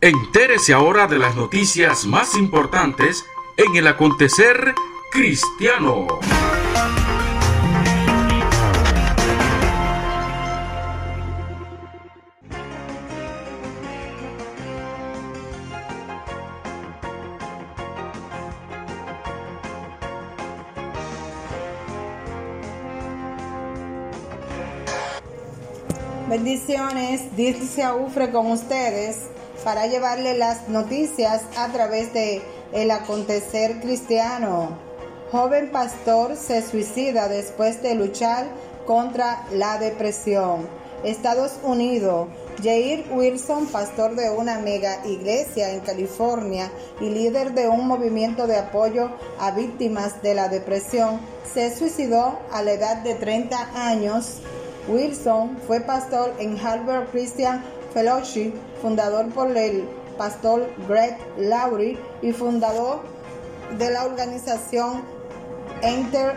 Entérese ahora de las noticias más importantes en el acontecer cristiano. Bendiciones, dice Ufre con ustedes para llevarle las noticias a través de el acontecer cristiano. Joven pastor se suicida después de luchar contra la depresión. Estados Unidos. Jair Wilson, pastor de una mega iglesia en California y líder de un movimiento de apoyo a víctimas de la depresión, se suicidó a la edad de 30 años Wilson fue pastor en Harvard Christian Fellowship, fundador por el pastor Greg Laurie y fundador de la organización Enter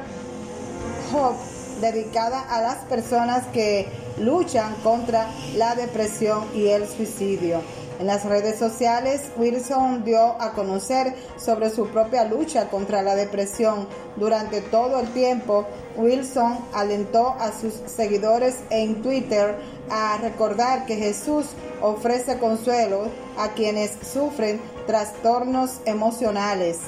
Hope, dedicada a las personas que luchan contra la depresión y el suicidio. En las redes sociales, Wilson dio a conocer sobre su propia lucha contra la depresión. Durante todo el tiempo, Wilson alentó a sus seguidores en Twitter a recordar que Jesús ofrece consuelo a quienes sufren trastornos emocionales.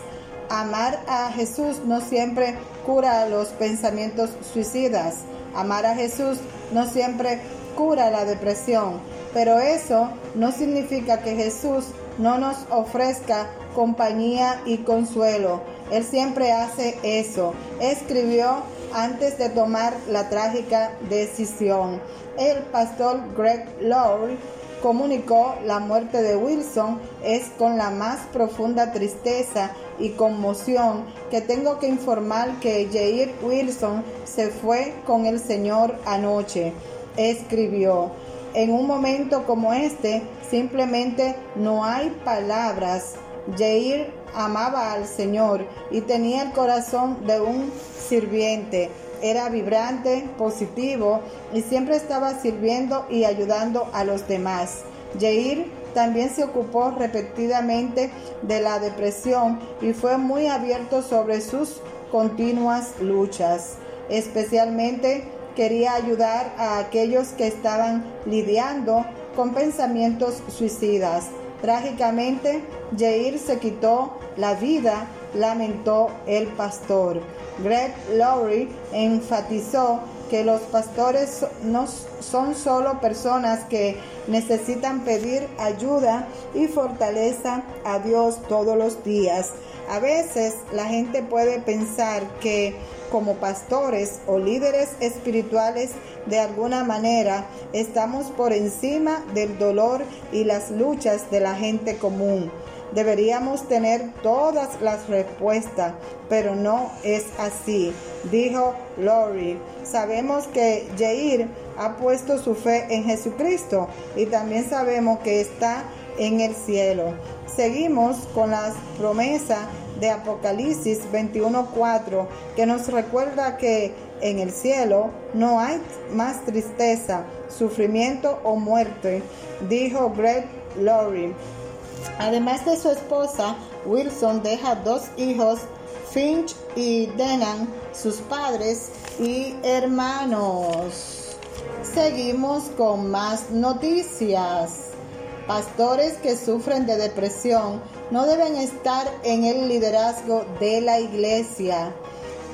Amar a Jesús no siempre cura los pensamientos suicidas. Amar a Jesús no siempre cura la depresión pero eso no significa que Jesús no nos ofrezca compañía y consuelo. Él siempre hace eso. Escribió antes de tomar la trágica decisión. El pastor Greg Lowry comunicó la muerte de Wilson es con la más profunda tristeza y conmoción que tengo que informar que Jair Wilson se fue con el Señor anoche. Escribió, en un momento como este, simplemente no hay palabras. Jair amaba al Señor y tenía el corazón de un sirviente. Era vibrante, positivo y siempre estaba sirviendo y ayudando a los demás. Jair también se ocupó repetidamente de la depresión y fue muy abierto sobre sus continuas luchas, especialmente quería ayudar a aquellos que estaban lidiando con pensamientos suicidas. Trágicamente, Jair se quitó la vida, lamentó el pastor. Greg Lowry enfatizó que los pastores no son solo personas que necesitan pedir ayuda y fortaleza a Dios todos los días. A veces la gente puede pensar que como pastores o líderes espirituales de alguna manera estamos por encima del dolor y las luchas de la gente común. Deberíamos tener todas las respuestas, pero no es así, dijo Lori. Sabemos que Jair ha puesto su fe en Jesucristo y también sabemos que está en el cielo. Seguimos con las promesas de Apocalipsis 21:4 que nos recuerda que en el cielo no hay más tristeza, sufrimiento o muerte, dijo Greg Laurie. Además de su esposa, Wilson deja dos hijos, Finch y Denan, sus padres y hermanos. Seguimos con más noticias. Pastores que sufren de depresión no deben estar en el liderazgo de la iglesia.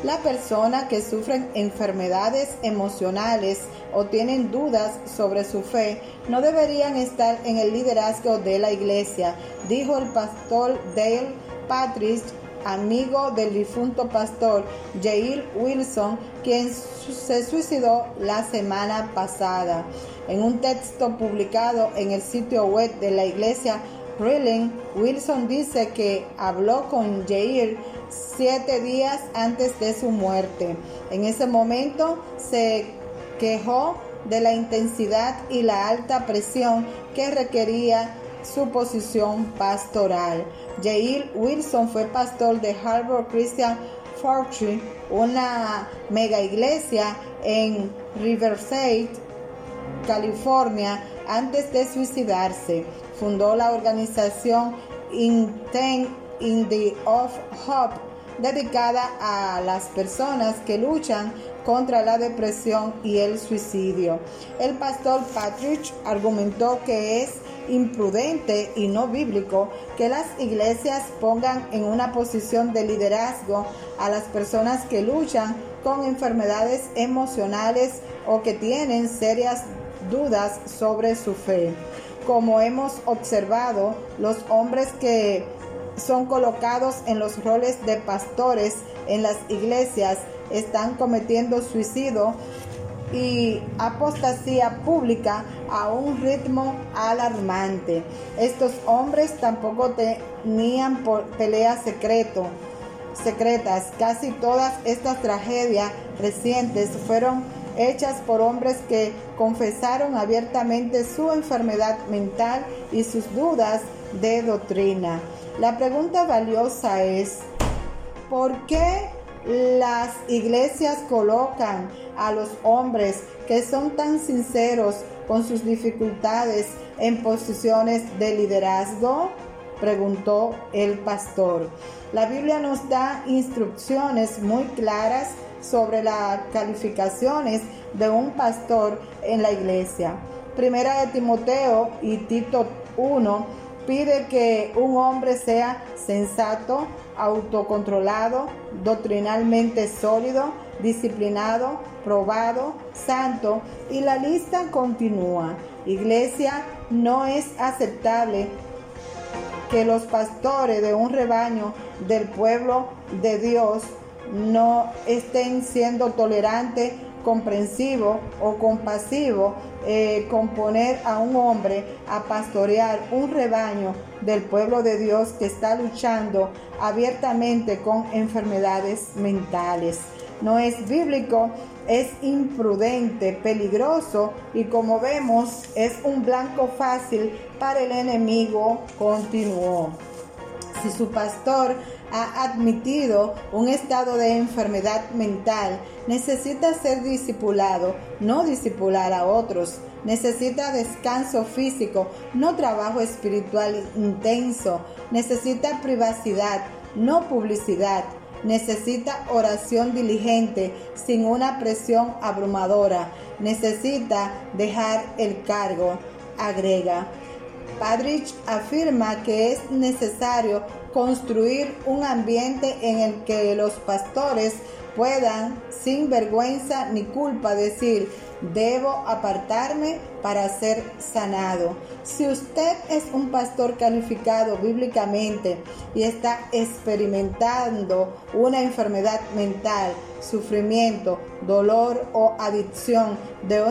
La persona que sufren enfermedades emocionales o tienen dudas sobre su fe no deberían estar en el liderazgo de la iglesia, dijo el pastor Dale Patrick, amigo del difunto pastor Jair Wilson, quien se suicidó la semana pasada. En un texto publicado en el sitio web de la iglesia Reeling, Wilson dice que habló con Jair siete días antes de su muerte. En ese momento se quejó de la intensidad y la alta presión que requería su posición pastoral. Jair Wilson fue pastor de Harbor Christian Fortune, una mega iglesia en Riverside, California, antes de suicidarse. Fundó la organización Intent in the of Hope, dedicada a las personas que luchan contra la depresión y el suicidio. El pastor Patrick argumentó que es imprudente y no bíblico que las iglesias pongan en una posición de liderazgo a las personas que luchan con enfermedades emocionales o que tienen serias dudas sobre su fe. Como hemos observado, los hombres que son colocados en los roles de pastores en las iglesias están cometiendo suicidio y apostasía pública a un ritmo alarmante. Estos hombres tampoco tenían peleas secreto, secretas. Casi todas estas tragedias recientes fueron hechas por hombres que confesaron abiertamente su enfermedad mental y sus dudas de doctrina. La pregunta valiosa es, ¿por qué las iglesias colocan a los hombres que son tan sinceros con sus dificultades en posiciones de liderazgo? Preguntó el pastor. La Biblia nos da instrucciones muy claras sobre las calificaciones de un pastor en la iglesia. Primera de Timoteo y Tito 1 pide que un hombre sea sensato, autocontrolado, doctrinalmente sólido, disciplinado, probado, santo y la lista continúa. Iglesia, no es aceptable que los pastores de un rebaño del pueblo de Dios no estén siendo tolerantes, comprensivos o compasivos eh, con poner a un hombre a pastorear un rebaño del pueblo de Dios que está luchando abiertamente con enfermedades mentales. No es bíblico, es imprudente, peligroso y como vemos es un blanco fácil para el enemigo, continuó. Si su pastor ha admitido un estado de enfermedad mental, necesita ser discipulado, no discipular a otros. Necesita descanso físico, no trabajo espiritual intenso. Necesita privacidad, no publicidad. Necesita oración diligente, sin una presión abrumadora. Necesita dejar el cargo, agrega. Padrich afirma que es necesario construir un ambiente en el que los pastores puedan, sin vergüenza ni culpa, decir, debo apartarme para ser sanado. Si usted es un pastor calificado bíblicamente y está experimentando una enfermedad mental, sufrimiento, dolor o adicción, de,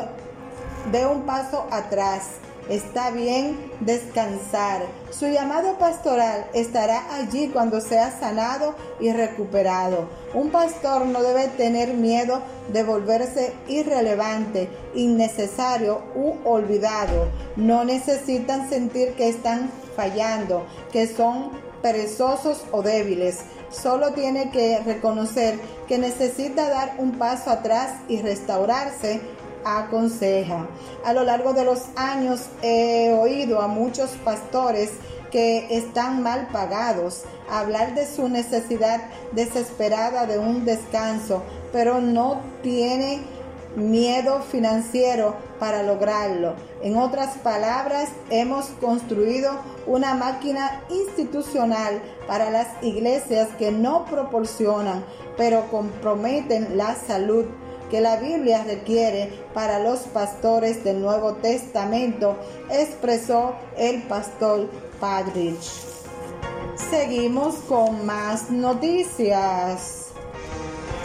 de un paso atrás Está bien descansar. Su llamado pastoral estará allí cuando sea sanado y recuperado. Un pastor no debe tener miedo de volverse irrelevante, innecesario u olvidado. No necesitan sentir que están fallando, que son perezosos o débiles. Solo tiene que reconocer que necesita dar un paso atrás y restaurarse aconseja. A lo largo de los años he oído a muchos pastores que están mal pagados hablar de su necesidad desesperada de un descanso, pero no tiene miedo financiero para lograrlo. En otras palabras, hemos construido una máquina institucional para las iglesias que no proporcionan, pero comprometen la salud que la Biblia requiere para los pastores del Nuevo Testamento, expresó el pastor Padrich. Seguimos con más noticias.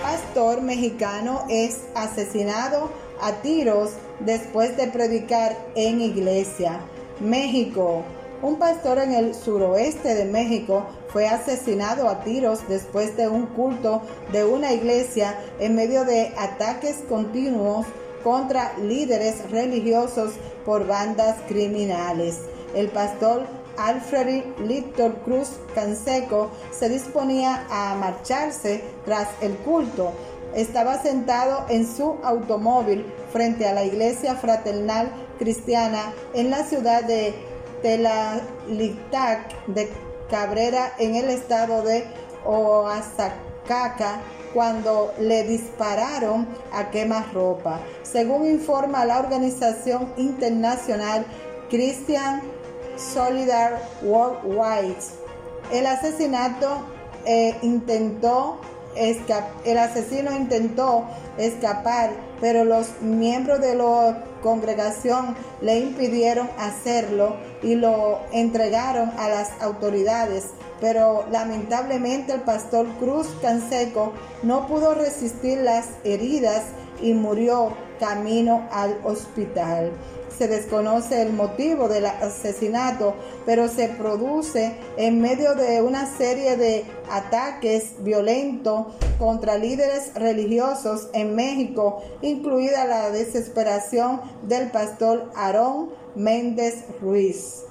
Pastor mexicano es asesinado a tiros después de predicar en iglesia. México. Un pastor en el suroeste de México fue asesinado a tiros después de un culto de una iglesia en medio de ataques continuos contra líderes religiosos por bandas criminales. El pastor Alfred Little Cruz Canseco se disponía a marcharse tras el culto. Estaba sentado en su automóvil frente a la iglesia fraternal cristiana en la ciudad de Telalitac de Cabrera en el estado de Oaxaca cuando le dispararon a quemarropa. Según informa la organización internacional Christian Solidar Worldwide, el asesinato eh, intentó el asesino intentó escapar, pero los miembros de la congregación le impidieron hacerlo y lo entregaron a las autoridades. Pero lamentablemente el pastor Cruz Canseco no pudo resistir las heridas y murió camino al hospital se desconoce el motivo del asesinato, pero se produce en medio de una serie de ataques violentos contra líderes religiosos en México, incluida la desesperación del pastor Aarón Méndez Ruiz.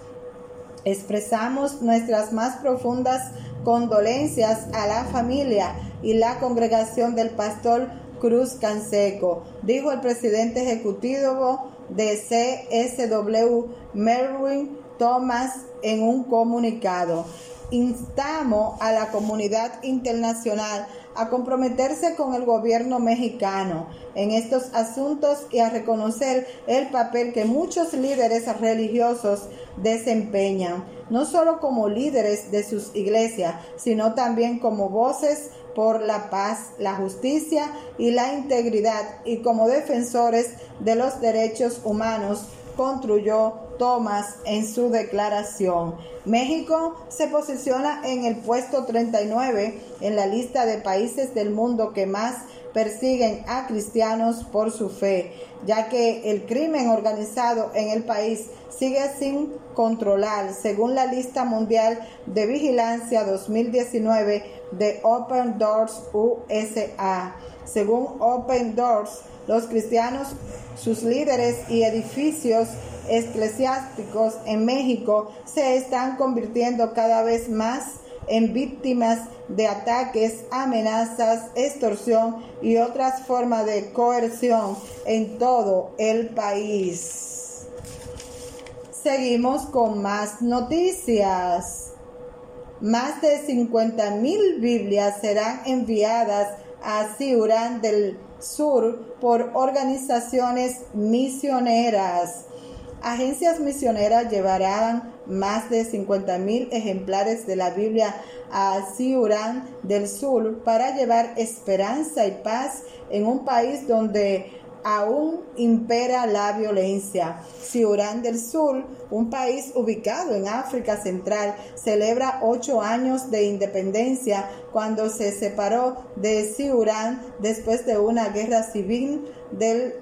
Expresamos nuestras más profundas condolencias a la familia y la congregación del pastor Cruz Canseco, dijo el presidente ejecutivo de CSW Merwin Thomas en un comunicado. Instamos a la comunidad internacional a comprometerse con el gobierno mexicano en estos asuntos y a reconocer el papel que muchos líderes religiosos desempeñan, no solo como líderes de sus iglesias, sino también como voces por la paz, la justicia y la integridad y como defensores de los derechos humanos, construyó Thomas en su declaración. México se posiciona en el puesto 39 en la lista de países del mundo que más persiguen a cristianos por su fe, ya que el crimen organizado en el país sigue sin controlar, según la lista mundial de vigilancia 2019 de Open Doors USA. Según Open Doors, los cristianos, sus líderes y edificios eclesiásticos en México se están convirtiendo cada vez más en víctimas de ataques, amenazas, extorsión y otras formas de coerción en todo el país. Seguimos con más noticias. Más de 50 mil Biblias serán enviadas a Ciurán del Sur por organizaciones misioneras. Agencias misioneras llevarán más de 50 mil ejemplares de la Biblia a Ciurán del Sur para llevar esperanza y paz en un país donde aún impera la violencia. Ciurán del Sur, un país ubicado en África Central, celebra ocho años de independencia cuando se separó de Ciurán después de una guerra civil del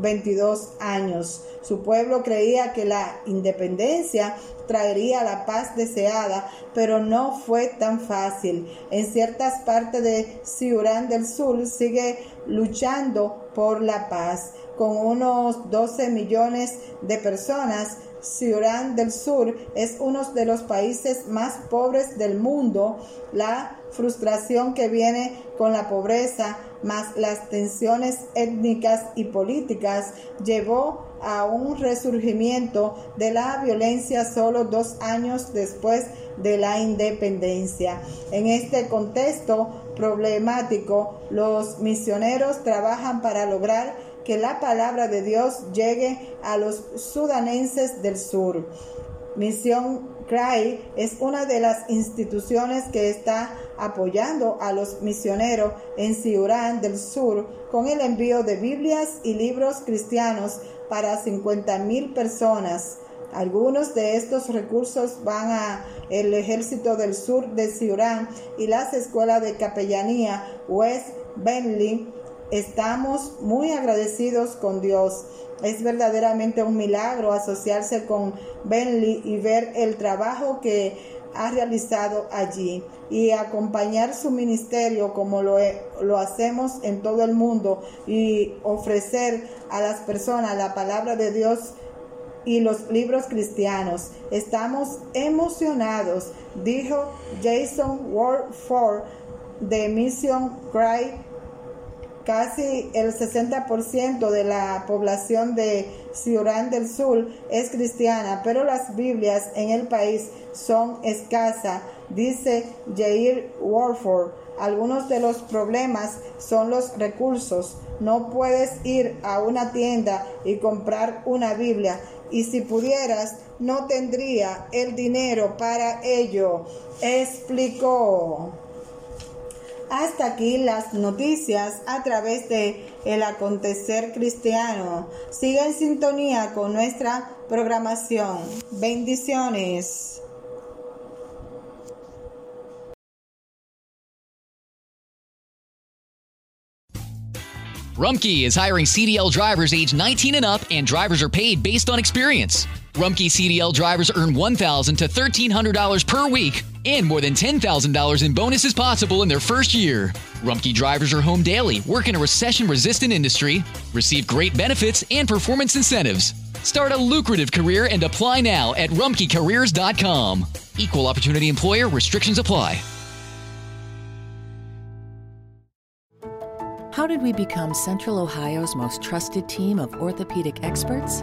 22 años. Su pueblo creía que la independencia traería la paz deseada, pero no fue tan fácil. En ciertas partes de Ciurán del Sur sigue luchando por la paz. Con unos 12 millones de personas, Ciurán del Sur es uno de los países más pobres del mundo. La frustración que viene con la pobreza más las tensiones étnicas y políticas llevó a un resurgimiento de la violencia solo dos años después de la independencia. En este contexto problemático, los misioneros trabajan para lograr que la palabra de Dios llegue a los sudanenses del sur. Misión CRY es una de las instituciones que está apoyando a los misioneros en Ciurán del Sur con el envío de Biblias y libros cristianos para 50 mil personas. Algunos de estos recursos van a el Ejército del Sur de Ciurán y las escuelas de capellanía West Bentley. Estamos muy agradecidos con Dios. Es verdaderamente un milagro asociarse con Bentley y ver el trabajo que ha realizado allí y acompañar su ministerio como lo, lo, hacemos en todo el mundo y ofrecer a las personas la palabra de Dios y los libros cristianos. Estamos emocionados, dijo Jason Ward Ford de Mission Cry. Casi el 60% de la población de Ciudad del Sur es cristiana, pero las Biblias en el país son escasas, dice Jair Warford. Algunos de los problemas son los recursos. No puedes ir a una tienda y comprar una Biblia y si pudieras no tendría el dinero para ello, explicó. Hasta aquí las noticias a través de El Acontecer Cristiano. Siga en sintonía con nuestra programación. Bendiciones. Rumkey is hiring CDL drivers age 19 and up, and drivers are paid based on experience. Rumkey CDL drivers earn $1,000 to $1,300 per week, and more than $10,000 in bonuses possible in their first year. Rumkey drivers are home daily, work in a recession resistant industry, receive great benefits and performance incentives. Start a lucrative career and apply now at rumkeycareers.com. Equal opportunity employer restrictions apply. How did we become Central Ohio's most trusted team of orthopedic experts?